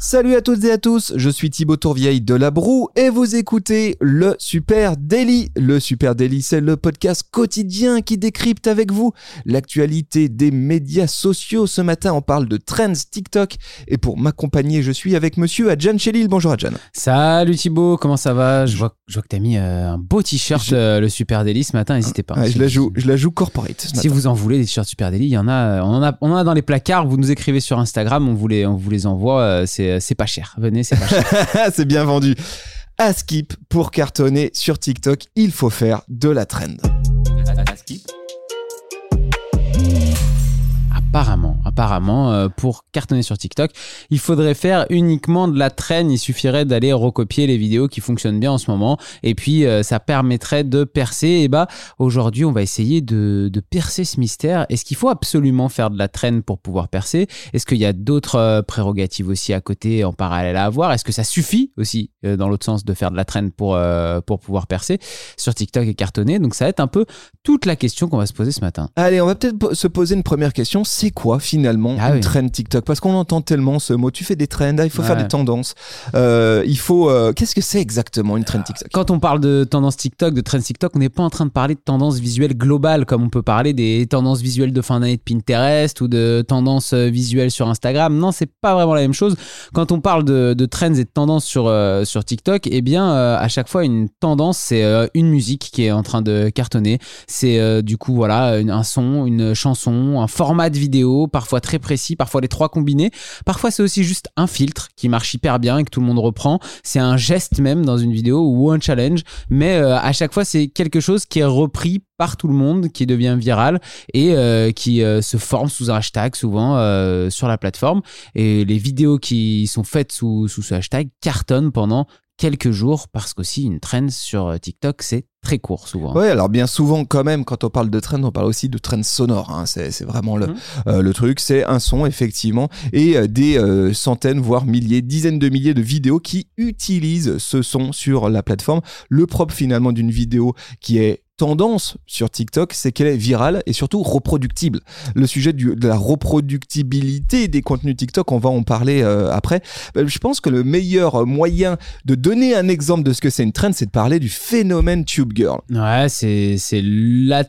Salut à toutes et à tous, je suis Thibaut Tourvieille de La Broue et vous écoutez le Super Daily. Le Super Daily, c'est le podcast quotidien qui décrypte avec vous l'actualité des médias sociaux. Ce matin, on parle de trends TikTok et pour m'accompagner, je suis avec monsieur Adjan Chelil. Bonjour Adjan. Salut Thibaut, comment ça va? Je vois, je vois que t'as mis euh, un beau t-shirt euh, le Super Daily ce matin, n'hésitez pas. Ouais, je, la joue, je la joue corporate. ce Si matin. vous en voulez des t-shirts Super Daily, il y en a, on en a, on en a dans les placards. Vous nous écrivez sur Instagram, on vous les, on vous les envoie. euh, C'est, c'est pas cher. Venez, c'est pas cher. c'est bien vendu. À skip, pour cartonner sur TikTok, il faut faire de la trend. Apparemment, apparemment, euh, pour cartonner sur TikTok, il faudrait faire uniquement de la traîne. Il suffirait d'aller recopier les vidéos qui fonctionnent bien en ce moment, et puis euh, ça permettrait de percer. Et bah, aujourd'hui, on va essayer de, percer ce mystère. Est-ce qu'il faut absolument faire de la traîne pour pouvoir percer? Est-ce qu'il y a d'autres euh, prérogatives aussi à côté, en parallèle à avoir? Est-ce que ça suffit aussi, dans l'autre sens, de faire de la traîne pour pour pouvoir percer? Sur TikTok et cartonner Donc ça va être un peu toute la question qu'on va se poser ce matin. Allez, on va peut-être se poser une première question. C'est quoi finalement Ah une oui. trend TikTok? Parce qu'on entend tellement ce mot. Tu fais des trends, ah, il faut faire des tendances. Euh, il faut. euh, Qu'est-ce que c'est exactement une trend TikTok? Quand on parle de tendance TikTok, de trends TikTok, on n'est pas en train de parler de tendance visuelle globale comme on peut parler des tendances visuelles de fin d'année de Pinterest ou de tendances euh, visuelles sur Instagram. Non, c'est pas vraiment la même chose. Quand on parle de, de trends et de tendances sur, euh, sur TikTok, eh bien, à chaque fois, une tendance, c'est une musique qui est en train de cartonner. C'est du coup, voilà, un son, une chanson, un format de vidéo, parfois très précis, parfois les trois combinés. Parfois, c'est aussi juste un filtre qui marche hyper bien et que tout le monde reprend. C'est un geste même dans une vidéo ou un challenge, mais euh, à chaque fois, c'est quelque chose qui est repris par tout le monde, qui devient viral et euh, qui euh, se forme sous un hashtag souvent sur la plateforme. Et les vidéos qui sont faites sous, sous ce hashtag cartonnent pendant quelques jours parce qu'aussi une trend sur euh, TikTok, c'est très court souvent. Ouais, alors bien souvent quand même, quand on parle de trend, on parle aussi de trend sonore. hein. C'est vraiment le, Mhm. euh, le truc. C'est un son effectivement et euh, des euh, centaines, voire milliers, dizaines de milliers de vidéos qui utilisent ce son sur la plateforme. Le propre finalement d'une vidéo qui est tendance sur TikTok, c'est qu'elle est virale et surtout reproductible. Le sujet de la reproductibilité des contenus TikTok, on va en parler euh, après. Euh, Je pense que le meilleur moyen de donner un exemple de ce que c'est une trend, c'est de parler du phénomène Tube Girl. Ouais, c'est c'est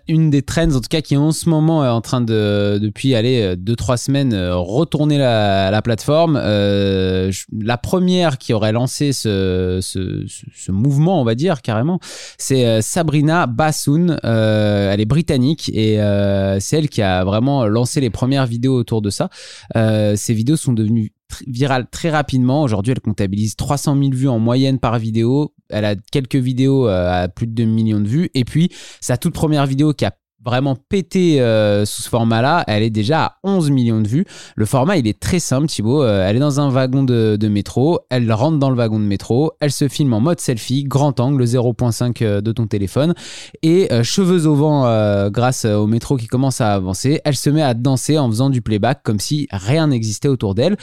une des trends en tout cas qui en ce moment est en train de depuis aller deux trois semaines euh, retourner la, la plateforme. Euh, la première qui aurait lancé ce, ce, mouvement, on va dire carrément, c'est euh, Sabrina Euh, elle est britannique et euh, c'est elle qui a vraiment lancé les premières vidéos autour de ça. Euh, ces vidéos sont devenues virales très rapidement. Aujourd'hui, elle comptabilise 300 000 vues en moyenne par vidéo. Elle a quelques vidéos à plus de 2 millions de vues. Et puis, sa toute première vidéo qui a vraiment pété euh, sous ce format-là, elle est déjà à 11 millions de vues. Le format, il est très simple, Thibaut. Euh, elle est dans un wagon de, de métro, elle rentre dans le wagon de métro, elle se filme en mode selfie, grand angle, 0.5 euh, de ton téléphone, et euh, cheveux au vent grâce au métro qui commence à avancer. Elle se met à danser en faisant du playback comme si rien n'existait autour d'elle.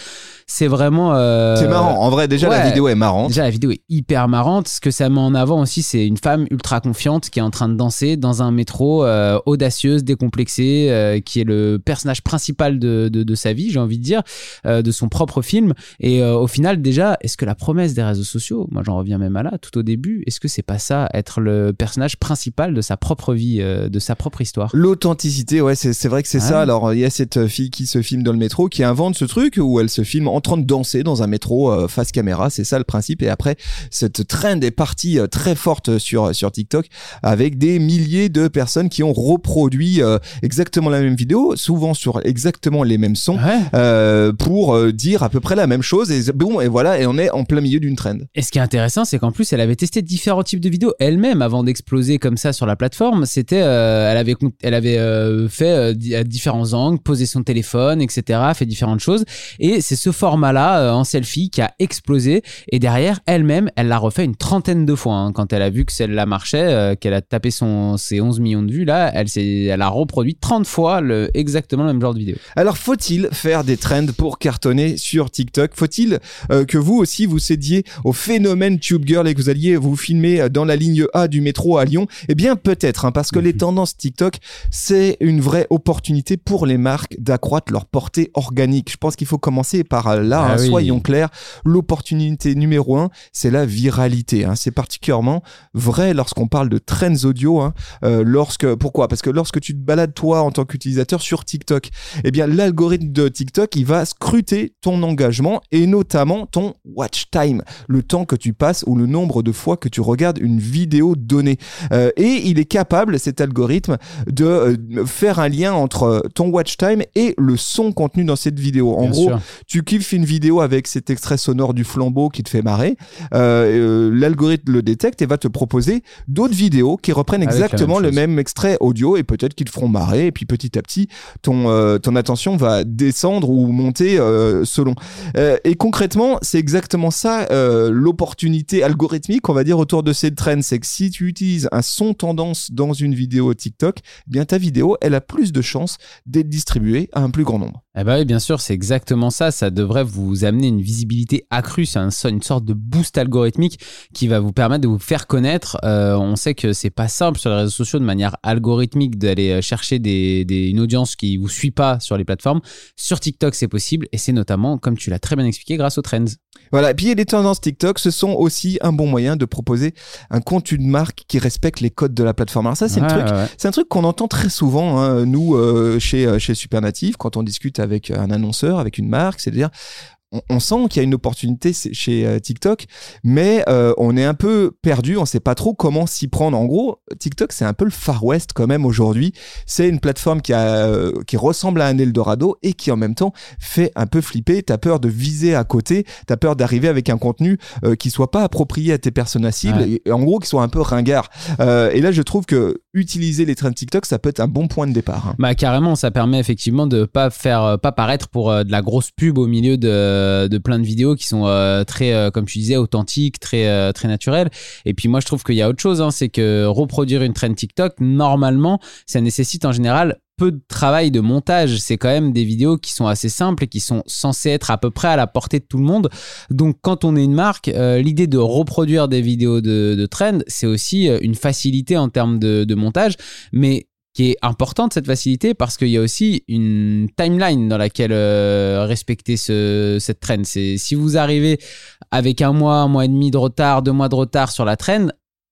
C'est vraiment... C'est marrant. En vrai, déjà, la vidéo est marrante. Déjà, la vidéo est hyper marrante. Ce que ça met en avant aussi, c'est une femme ultra confiante qui est en train de danser dans un métro, audacieuse, décomplexée, euh, qui est le personnage principal de, de, de sa vie, j'ai envie de dire, euh, de son propre film. Et euh, au final, déjà, est-ce que la promesse des réseaux sociaux, moi j'en reviens même à là, tout au début, est-ce que c'est pas ça, être le personnage principal de sa propre vie, de sa propre histoire? L'authenticité, ouais, c'est c'est vrai que c'est Ah ça. Alors, il y a cette fille qui se filme dans le métro, qui invente ce truc où elle se filme en train de danser dans un métro euh, face caméra. C'est ça le principe. Et après, cette trend est partie euh, très forte sur sur TikTok avec des milliers de personnes qui ont reproduit euh, exactement la même vidéo, souvent sur exactement les mêmes sons. Ouais. euh, pour euh, dire à peu près la même chose et bon et voilà et on est en plein milieu d'une trend. Et ce qui est intéressant, c'est qu'en plus, elle avait testé différents types de vidéos elle-même avant d'exploser comme ça sur la plateforme. C'était, euh, elle avait, elle avait fait à différents angles, posé son téléphone, etc., fait différentes choses. Et c'est ce format-là en selfie qui a explosé. Et derrière, elle-même, elle l'a refait une trentaine de fois hein. quand elle a vu que celle-là marchait, euh, qu'elle a tapé son ses 11 millions de vues. Là, elle elle, a reproduit 30 fois le, exactement le même genre de vidéo. Alors, faut-il faire des trends pour cartonner sur TikTok? Faut-il euh, que vous aussi vous cédiez au phénomène Tube Girl et que vous alliez vous filmer dans la ligne A du métro à Lyon? Eh bien, peut-être, hein, parce que les tendances TikTok, c'est une vraie opportunité pour les marques d'accroître leur portée organique. Je pense qu'il faut commencer par euh, là, Ah hein, oui. soyons clairs. L'opportunité numéro un, c'est la viralité. hein. C'est particulièrement vrai lorsqu'on parle de trends audio. hein. Euh, lorsque, pourquoi? Parce que lorsque tu te balades toi en tant qu'utilisateur sur TikTok, eh bien l'algorithme de TikTok, il va scruter ton engagement et notamment ton watch time, le temps que tu passes ou le nombre de fois que tu regardes une vidéo donnée. Euh, et il est capable, cet algorithme, de euh, faire un lien entre ton watch time et le son contenu dans cette vidéo. En Bien gros, sûr. tu kiffes une vidéo avec cet extrait sonore du flambeau qui te fait marrer, euh, euh, l'algorithme le détecte et va te proposer d'autres vidéos qui reprennent Avec exactement même le même extrait audio et peut-être qu'ils te feront marrer et puis petit à petit ton euh, ton attention va descendre ou monter euh, selon. Euh, et concrètement, c'est exactement ça l'opportunité algorithmique, on va dire autour de ces trends, c'est que si tu utilises un son tendance dans une vidéo TikTok, eh bien ta vidéo, elle a plus de chances d'être distribuée à un plus grand nombre. Eh ben oui, bien sûr, c'est exactement ça. Ça devrait vous amener une visibilité accrue. C'est un, une sorte de boost algorithmique qui va vous permettre de vous faire connaître. Euh, on sait que c'est pas simple sur les réseaux sociaux de manière algorithmique d'aller euh, chercher des- une audience qui vous suit pas sur les plateformes. Sur TikTok, c'est possible et c'est notamment, comme tu l'as très bien expliqué, grâce aux trends. Voilà, et puis les tendances TikTok, ce sont aussi un bon moyen de proposer un contenu de marque qui respecte les codes de la plateforme. Alors ça, c'est Ouais, truc, ouais, ouais. c'est un truc qu'on entend très souvent, hein, nous, euh, chez, euh, chez Supernative, quand on discute avec un annonceur, avec une marque, c'est-à-dire, on, on sent qu'il y a une opportunité chez euh, TikTok, mais euh, on est un peu perdu, on sait pas trop comment s'y prendre. En gros, TikTok, c'est un peu le Far West quand même aujourd'hui. C'est une plateforme qui, a, euh, qui ressemble à un Eldorado et qui en même temps fait un peu flipper. T'as peur de viser à côté, t'as peur d'arriver avec un contenu euh, qui soit pas approprié à tes personnes cibles Ouais. et, en gros qui soit un peu ringard. Euh, et là, je trouve que utiliser les trends TikTok, ça peut être un bon point de départ. hein. Bah carrément, ça permet effectivement de pas faire, euh, pas paraître pour euh, de la grosse pub au milieu de, de plein de vidéos qui sont euh, très, comme tu disais, authentiques, très, très naturelles. Et puis moi, je trouve qu'il y a autre chose, hein, c'est que reproduire une trend TikTok, normalement, ça nécessite en général peu de travail de montage. C'est quand même des vidéos qui sont assez simples et qui sont censées être à peu près à la portée de tout le monde. Donc, quand on est une marque, euh, l'idée de reproduire des vidéos de, de trend, c'est aussi euh, une facilité en termes de, de montage, mais qui est importante cette facilité parce qu'il y a aussi une timeline dans laquelle euh, respecter ce, cette trend. C'est si vous arrivez avec un mois, un mois et demi de retard, deux mois de retard sur la trend,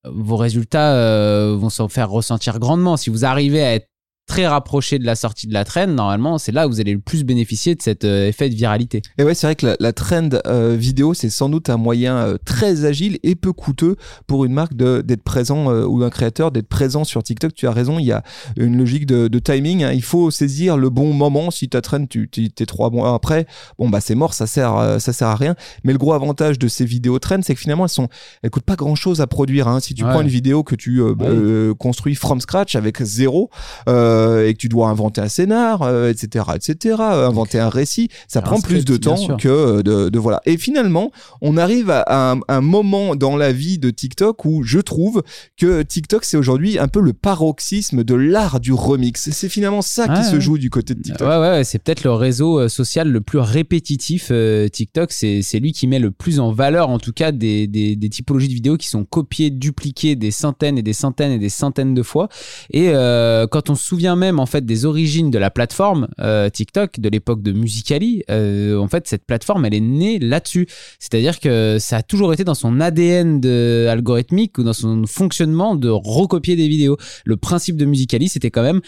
vos résultats euh, vont s'en faire ressentir grandement. Si vous arrivez à être très rapproché de la sortie de la trend, normalement, c'est là où vous allez le plus bénéficier de cet euh, effet de viralité. Et ouais, c'est vrai que la, la trend euh, vidéo, c'est sans doute un moyen euh, très agile et peu coûteux pour une marque de- d'être présent ou un créateur d'être présent sur TikTok. Tu as raison, il y a une logique de, de timing. hein. Il faut saisir le bon moment. Si ta trend, tu t'es trois mois après, bon bah c'est mort, ça sert, ça sert à rien. Mais le gros avantage de ces vidéos trend, c'est que finalement elles sont, elles coûtent pas grand chose à produire. hein. Si tu Ouais. prends une vidéo que tu Ouais. construis from scratch avec zéro euh, et que tu dois inventer un scénar, euh, etc., etc., euh, inventer un récit, ça prend plus de temps que euh, de, de voilà. Et finalement, on arrive à un, un moment dans la vie de TikTok où je trouve que TikTok c'est aujourd'hui un peu le paroxysme de l'art du remix. C'est finalement ça qui Ouais, se joue du côté de TikTok. Ouais, ouais, c'est peut-être le réseau euh, social le plus répétitif. euh, TikTok, c'est c'est lui qui met le plus en valeur, en tout cas, des, des, des typologies de vidéos qui sont copiées, dupliquées des centaines et des centaines et des centaines de fois. Et euh, quand on se souvient même, en fait, des origines de la plateforme euh, TikTok, de l'époque de Musicali, euh, en fait, cette plateforme, elle est née là-dessus. C'est-à-dire que ça a toujours été dans son ADN de algorithmique ou dans son fonctionnement de recopier des vidéos. Le principe de Musicali, c'était quand même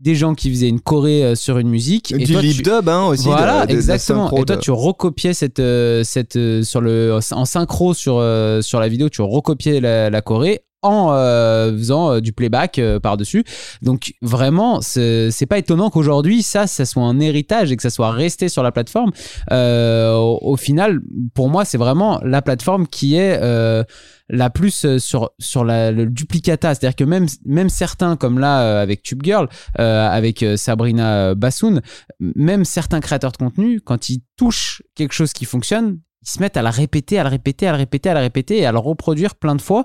des gens qui faisaient une choré euh, sur une musique. du toi, lip tu- dub hein, aussi. voilà, de- de- de exactement. synchro Et toi, de- tu recopiais cette, cette sur le en synchro sur sur la vidéo, tu recopiais la, la choré en euh, faisant euh, du playback euh, par-dessus. Donc vraiment, c'est pas étonnant qu'aujourd'hui ça, ça soit un héritage et que ça soit resté sur la plateforme. Au, final, pour moi, c'est vraiment la plateforme qui est la plus sur sur la, le duplicata, c'est-à-dire que même même certains comme là avec Tube Girl, avec Sabrina Bassoun, même certains créateurs de contenu, quand ils touchent quelque chose qui fonctionne, ils se mettent à la répéter, à la répéter, à la répéter, à la répéter et à la reproduire plein de fois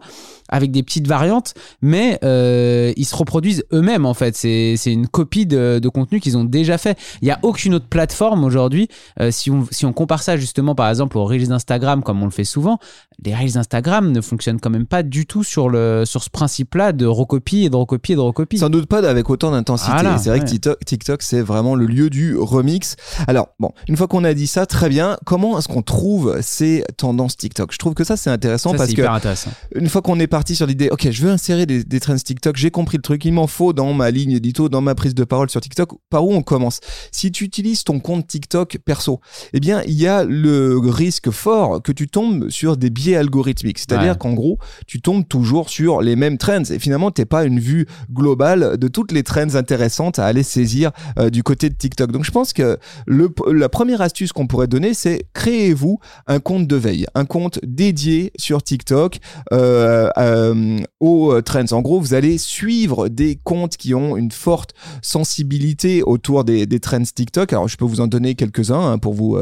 avec des petites variantes, mais euh, ils se reproduisent eux-mêmes en fait. C'est une copie de, de contenu qu'ils ont déjà fait. Il n'y a aucune autre plateforme aujourd'hui. Euh, si, on, si on compare ça justement par exemple aux Reels d'Instagram, comme on le fait souvent, les Reels d'Instagram ne fonctionnent quand même pas du tout sur, le, sur ce principe-là de recopie et de recopie et de recopie. Sans doute pas avec autant d'intensité. C'est vrai ouais. que TikTok, TikTok, c'est vraiment le lieu du remix. Alors, bon, une fois qu'on a dit ça, très bien. Comment est-ce qu'on trouve ces tendances TikTok Je trouve que ça, c'est intéressant Ça, parce que intéressant. une fois qu'on est parti sur l'idée, ok, je veux insérer des, des trends TikTok, j'ai compris le truc, il m'en faut dans ma ligne édito, dans ma prise de parole sur TikTok. Par où on commence? Si tu utilises ton compte TikTok perso, eh bien, il y a le risque fort que tu tombes sur des biais algorithmiques. C'est-à-dire Ouais. qu'en gros, tu tombes toujours sur les mêmes trends et finalement, t'es pas une vue globale de toutes les trends intéressantes à aller saisir euh, du côté de TikTok. Donc, je pense que le, la première astuce qu'on pourrait donner, c'est créez-vous un compte de veille, un compte dédié sur TikTok euh, euh, aux trends. En gros, vous allez suivre des comptes qui ont une forte sensibilité autour des, des trends TikTok. Alors, je peux vous en donner quelques-uns hein, pour vous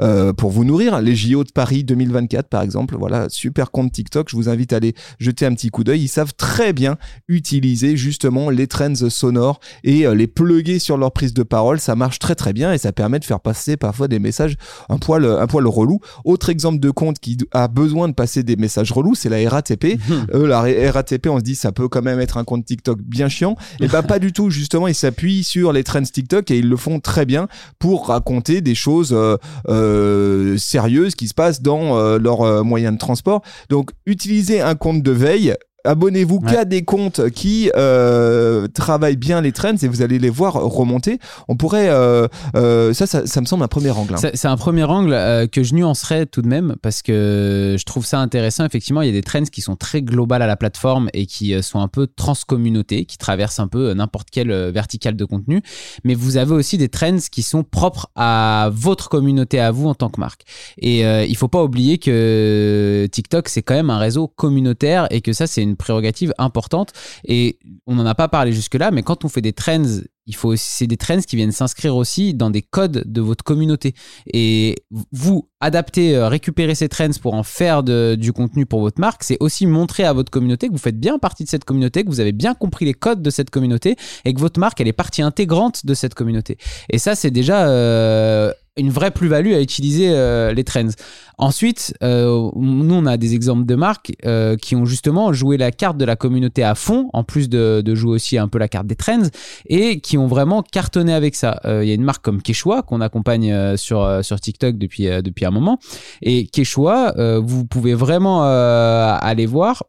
euh, pour vous nourrir. Les JO de Paris 2024, par exemple. Voilà, super compte TikTok. Je vous invite à aller jeter un petit coup d'œil. Ils savent très bien utiliser justement les trends sonores et les plugger sur leur prise de parole. Ça marche très très bien et ça permet de faire passer parfois des messages un poil un poil relou. Autre exemple de compte qui a besoin de passer des messages relous, c'est la RATP. Euh, la RATP, on se dit ça peut quand même être un compte TikTok bien chiant. Et bah pas du tout. Justement, ils s'appuient sur les trends TikTok et ils le font très bien pour raconter des choses euh, euh, sérieuses qui se passent dans euh, leur euh, moyen de transport. Donc, utilisez un compte de veille. Abonnez-vous Ouais. qu'à des comptes qui euh, travaillent bien les trends et vous allez les voir remonter. On pourrait, euh, euh, ça, ça, ça me semble un premier angle. hein. C'est un premier angle que je nuancerais tout de même parce que je trouve ça intéressant. Effectivement, il y a des trends qui sont très globales à la plateforme et qui sont un peu transcommunautés, qui traversent un peu n'importe quelle verticale de contenu. Mais vous avez aussi des trends qui sont propres à votre communauté, à vous en tant que marque. Et il faut pas oublier que TikTok, c'est quand même un réseau communautaire et que ça, c'est une prérogative importante. Et on n'en a pas parlé jusque-là, mais quand on fait des trends, il faut c'est des trends qui viennent s'inscrire aussi dans des codes de votre communauté. Et vous adapter, euh, récupérer ces trends pour en faire du contenu pour votre marque, c'est aussi montrer à votre communauté que vous faites bien partie de cette communauté, que vous avez bien compris les codes de cette communauté et que votre marque, elle est partie intégrante de cette communauté. Et ça, c'est déjà euh, une vraie plus-value à utiliser euh, les trends. Ensuite, euh, nous, on a des exemples de marques euh, qui ont justement joué la carte de la communauté à fond, en plus de, jouer aussi un peu la carte des trends, et qui ont vraiment cartonné avec ça. Il y a une marque comme Quechua qu'on accompagne sur, sur TikTok depuis, depuis un moment. Et Quechua, vous pouvez vraiment aller voir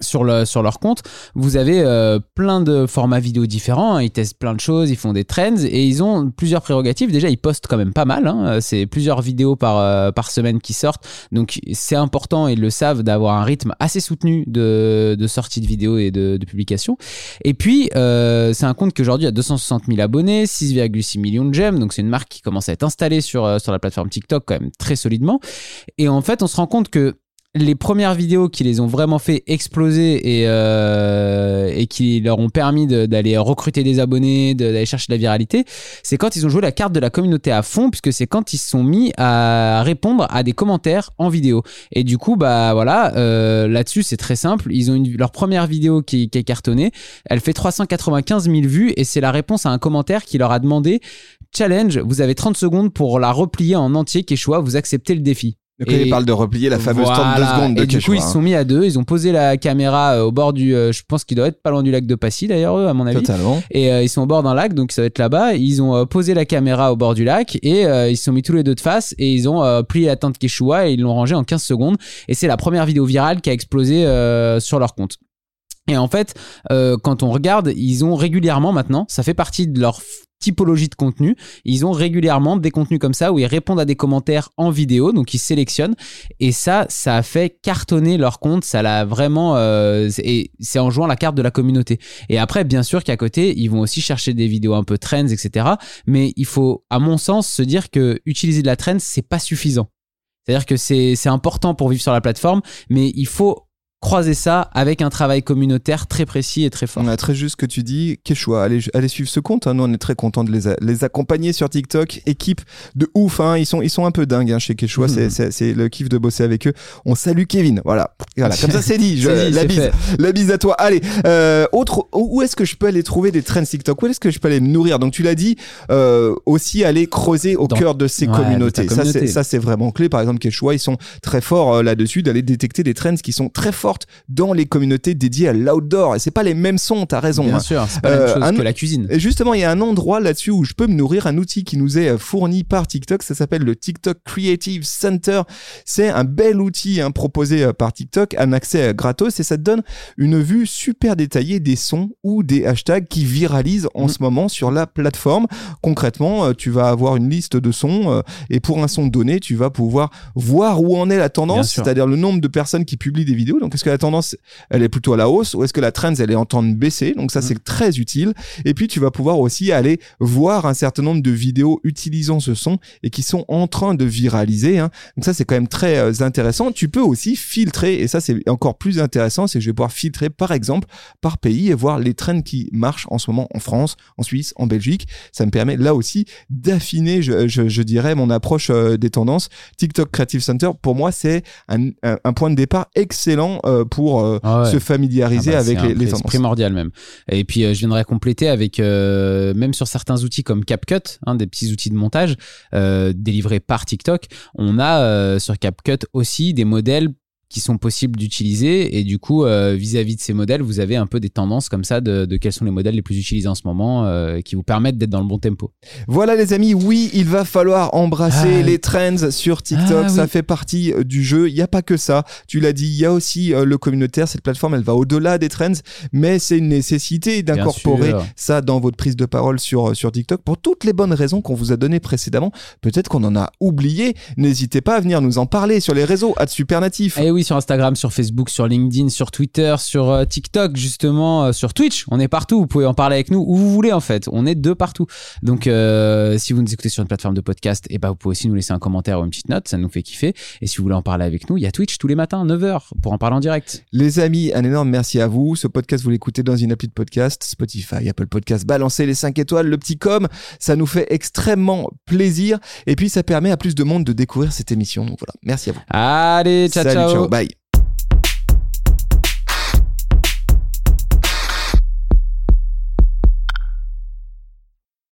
sur, le, sur leur compte, vous avez euh, plein de formats vidéo différents, hein. ils testent plein de choses, ils font des trends et ils ont plusieurs prérogatives. Déjà, ils postent quand même pas mal, hein. c'est plusieurs vidéos par, euh, par semaine qui sortent, donc c'est important, ils le savent, d'avoir un rythme assez soutenu de, de sortie de vidéos et de, de publication. Et puis, euh, c'est un compte qui aujourd'hui a 260 000 abonnés, 6,6 millions de j'aime, donc c'est une marque qui commence à être installée sur, euh, sur la plateforme TikTok quand même très solidement. Et en fait, on se rend compte que les premières vidéos qui les ont vraiment fait exploser et, euh, qui leur ont permis d'aller recruter des abonnés, d'aller chercher de la viralité, c'est quand ils ont joué la carte de la communauté à fond, puisque c'est quand ils se sont mis à répondre à des commentaires en vidéo. Et du coup, bah voilà, euh, là-dessus c'est très simple. Ils ont une, leur première vidéo qui, qui est cartonnée, elle fait 395 000 vues et c'est la réponse à un commentaire qui leur a demandé challenge, vous avez 30 secondes pour la replier en entier, Quechua, vous acceptez le défi. Donc Et- il parle de replier la fameuse Voilà. 32 secondes de Et du coup, ils se hein. sont mis à deux. Ils ont posé la caméra euh, au bord du. euh, je pense qu'il doit être pas loin du lac de Passy d'ailleurs, eux, à mon avis. Totalement. Et euh, ils sont au bord d'un lac, donc ça va être là-bas. Ils ont euh, posé la caméra au bord du lac et euh, ils se sont mis tous les deux de face et ils ont plié la tente Quechua et ils l'ont rangé en 15 secondes. Et c'est la première vidéo virale qui a explosé sur leur compte. Et en fait, euh, quand on regarde, ils ont régulièrement maintenant, ça fait partie de leur typologie de contenu, ils ont régulièrement des contenus comme ça où ils répondent à des commentaires en vidéo, donc ils sélectionnent. Et ça, ça a fait cartonner leur compte, ça l'a vraiment... euh, et c'est en jouant la carte de la communauté. Et après, bien sûr qu'à côté, ils vont aussi chercher des vidéos un peu trends, etc. Mais il faut, à mon sens, se dire que utiliser de la trend, c'est pas suffisant. C'est-à-dire que c'est important pour vivre sur la plateforme, mais il faut croiser ça avec un travail communautaire très précis et très fort. On a très juste ce que tu dis. Quechua, allez, allez suivre ce compte. hein. Nous, on est très content de les, les accompagner sur TikTok. Équipe de ouf. Hein. Ils, sont, ils sont un peu dingues hein, chez Quechua. Mhm. C'est- le kiff de bosser avec eux. On salue Kevin. Voilà. voilà. Comme ça, c'est dit. Je- dit, la, bise, fait. la bise à toi. Allez. Euh, autre, où est-ce que je peux aller trouver des trends TikTok? Où est-ce que je peux aller me nourrir? Donc, tu l'as dit, euh, aussi aller creuser au Dans- cœur de ces Ouais, communautés. Ça, c'est- communauté. ça, c'est vraiment clé. Par exemple, Quechua, ils sont très forts euh, là-dessus d'aller détecter des trends qui sont très dans les communautés dédiées à l'outdoor. Et c'est pas les mêmes sons, t'as raison. Bien hein. sûr, c'est pas la Euh, même chose un- que la cuisine. Et justement, il y a un endroit là-dessus où je peux me nourrir, un outil qui nous est euh, fourni par TikTok. Ça s'appelle le TikTok Creative Center. C'est un bel outil hein, proposé euh, par TikTok, un accès euh, gratos et ça te donne une vue super détaillée des sons ou des hashtags qui viralisent en Mhm. ce moment sur la plateforme. Concrètement, euh, tu vas avoir une liste de sons euh, et pour un son donné, tu vas pouvoir voir où en est la tendance, c'est-à-dire le nombre de personnes qui publient des vidéos. Donc, est-ce que la tendance, elle est plutôt à la hausse ou est-ce que la trend, elle est en train de baisser? Donc, ça, Mhm. c'est très utile. Et puis, tu vas pouvoir aussi aller voir un certain nombre de vidéos utilisant ce son et qui sont en train de viraliser. hein. Donc, ça, c'est quand même très euh, intéressant. Tu peux aussi filtrer, et ça, c'est encore plus intéressant, c'est que je vais pouvoir filtrer, par exemple, par pays et voir les trends qui marchent en ce moment en France, en Suisse, en Belgique. Ça me permet là aussi d'affiner, je, je, je dirais, mon approche euh, des tendances. TikTok Creative Center, pour moi, c'est un, un, un point de départ excellent pour euh, Ah ouais. se familiariser Ah bah, avec les, les c'est primordial même. Et puis euh, je viendrai compléter avec euh, même sur certains outils comme CapCut, hein, des petits outils de montage euh, délivrés par TikTok, on a euh, sur CapCut aussi des modèles qui sont possibles d'utiliser et du coup euh, vis-à-vis de ces modèles vous avez un peu des tendances comme ça de, de quels sont les modèles les plus utilisés en ce moment euh, qui vous permettent d'être dans le bon tempo. Voilà les amis, oui, il va falloir embrasser Ah, les trends sur TikTok, Ah, ça oui. fait partie euh, du jeu. Il n'y a pas que ça, tu l'as dit, il y a aussi euh, le communautaire, cette plateforme, elle va au-delà des trends, mais c'est une nécessité d'incorporer ça dans votre prise de parole sur, sur TikTok pour toutes les bonnes raisons qu'on vous a données précédemment. Peut-être qu'on en a oublié, n'hésitez pas à venir nous en parler sur les réseaux, à Supernatif. Et oui, sur Instagram, sur Facebook, sur LinkedIn, sur Twitter, sur euh, TikTok, justement, euh, sur Twitch. On est partout. Vous pouvez en parler avec nous où vous voulez, en fait. On est de partout. Donc, euh, si vous nous écoutez sur une plateforme de podcast, et ben, vous pouvez aussi nous laisser un commentaire ou une petite note. Ça nous fait kiffer. Et si vous voulez en parler avec nous, il y a Twitch tous les matins, 9h, pour en parler en direct. Les amis, un énorme merci à vous. Ce podcast, vous l'écoutez dans une appli de podcast, Spotify, Apple Podcast. Balancez les 5 étoiles, le petit com. Ça nous fait extrêmement plaisir. Et puis, ça permet à plus de monde de découvrir cette émission. Donc voilà, merci à vous. Allez, ciao, Salut, Bye.